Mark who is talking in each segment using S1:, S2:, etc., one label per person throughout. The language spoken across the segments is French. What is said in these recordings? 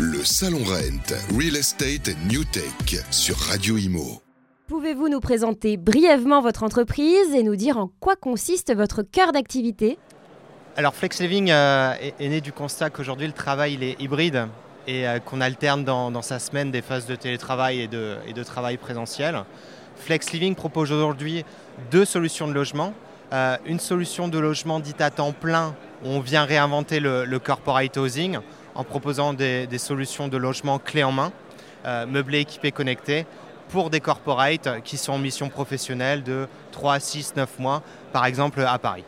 S1: Le Salon Rent, Real Estate New Tech sur Radio Imo.
S2: Pouvez-vous nous présenter brièvement votre entreprise et nous dire en quoi consiste votre cœur d'activité?
S3: Alors Flex Living euh, est, né du constat qu'aujourd'hui le travail il est hybride et euh, qu'on alterne dans, sa semaine des phases de télétravail et de, et de travail présentiel. Flex Living propose aujourd'hui deux solutions de logement. Euh, une solution de logement dite à temps plein on vient réinventer le, corporate housing en proposant des, solutions de logement clés en main, euh, meublés, équipés, connectés, pour des corporates qui sont en mission professionnelle de 3, 6, 9 mois, par exemple à Paris.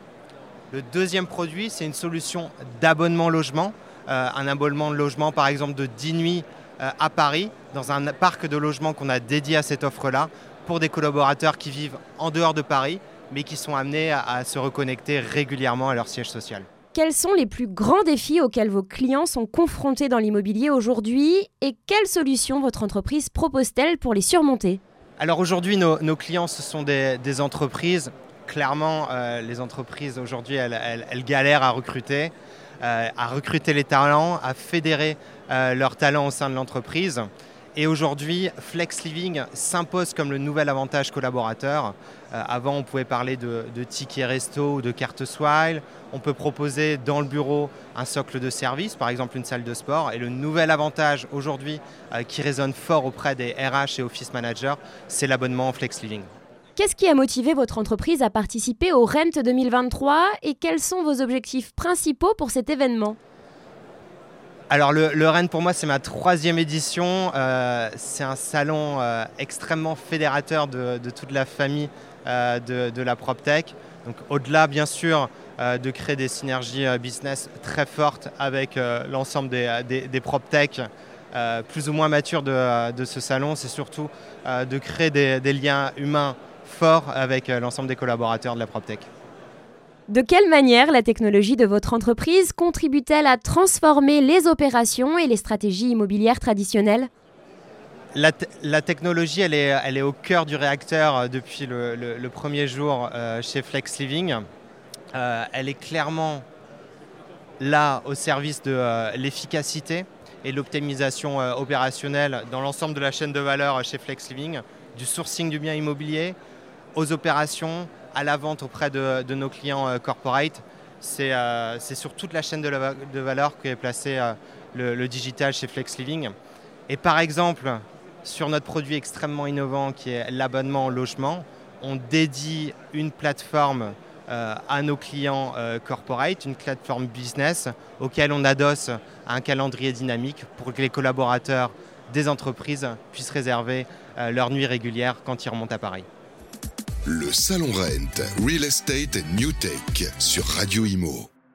S3: Le deuxième produit, c'est une solution d'abonnement logement, euh, un abonnement de logement par exemple de 10 nuits euh, à Paris, dans un parc de logement qu'on a dédié à cette offre-là, pour des collaborateurs qui vivent en dehors de Paris, mais qui sont amenés à se reconnecter régulièrement à leur siège social.
S2: Quels sont les plus grands défis auxquels vos clients sont confrontés dans l'immobilier aujourd'hui et quelles solutions votre entreprise propose-t-elle pour les surmonter?
S3: Alors aujourd'hui, nos, clients, ce sont des, entreprises. Clairement, euh, les entreprises aujourd'hui, elles, galèrent à recruter, euh, à recruter les talents, à fédérer euh, leurs talents au sein de l'entreprise. Et aujourd'hui, Flex Living s'impose comme le nouvel avantage collaborateur. Euh, avant, on pouvait parler de, tickets resto ou de carte Swile. On peut proposer dans le bureau un socle de service, par exemple une salle de sport. Et le nouvel avantage aujourd'hui euh, qui résonne fort auprès des RH et office managers, c'est l'abonnement Flex Living.
S2: Qu'est-ce qui a motivé votre entreprise à participer au Rent 2023 et quels sont vos objectifs principaux pour cet événement?
S3: Alors le, Rennes pour moi c'est ma troisième édition. Euh, c'est un salon euh, extrêmement fédérateur de, toute la famille euh, de, la PropTech. Donc au-delà bien sûr de créer des synergies business très fortes avec l'ensemble des, des, PropTech plus ou moins matures de, ce salon, c'est surtout de créer des, liens humains forts avec l'ensemble des collaborateurs de la PropTech.
S2: De quelle manière la technologie de votre entreprise contribue-t-elle à transformer les opérations et les stratégies immobilières traditionnelles?
S3: La, technologie, elle est, au cœur du réacteur euh, depuis le, premier jour euh, chez Flex Living. Euh, elle est clairement là au service de l'efficacité et l'optimisation opérationnelle dans l'ensemble de la chaîne de valeur chez Flex Living, du sourcing du bien immobilier aux opérations, à la vente auprès de, nos clients euh, corporate. Euh, c'est sur toute la chaîne de, de valeur qu'est placé euh, le, digital chez Flex Living. Et par exemple, sur notre produit extrêmement innovant qui est l'abonnement au logement, on dédie une plateforme à nos clients corporate, une plateforme business auquel on adosse un calendrier dynamique pour que les collaborateurs des entreprises puissent réserver leur nuit régulière quand ils remontent à Paris.
S1: Le Salon Rent, Real Estate New Tech sur Radio Imo.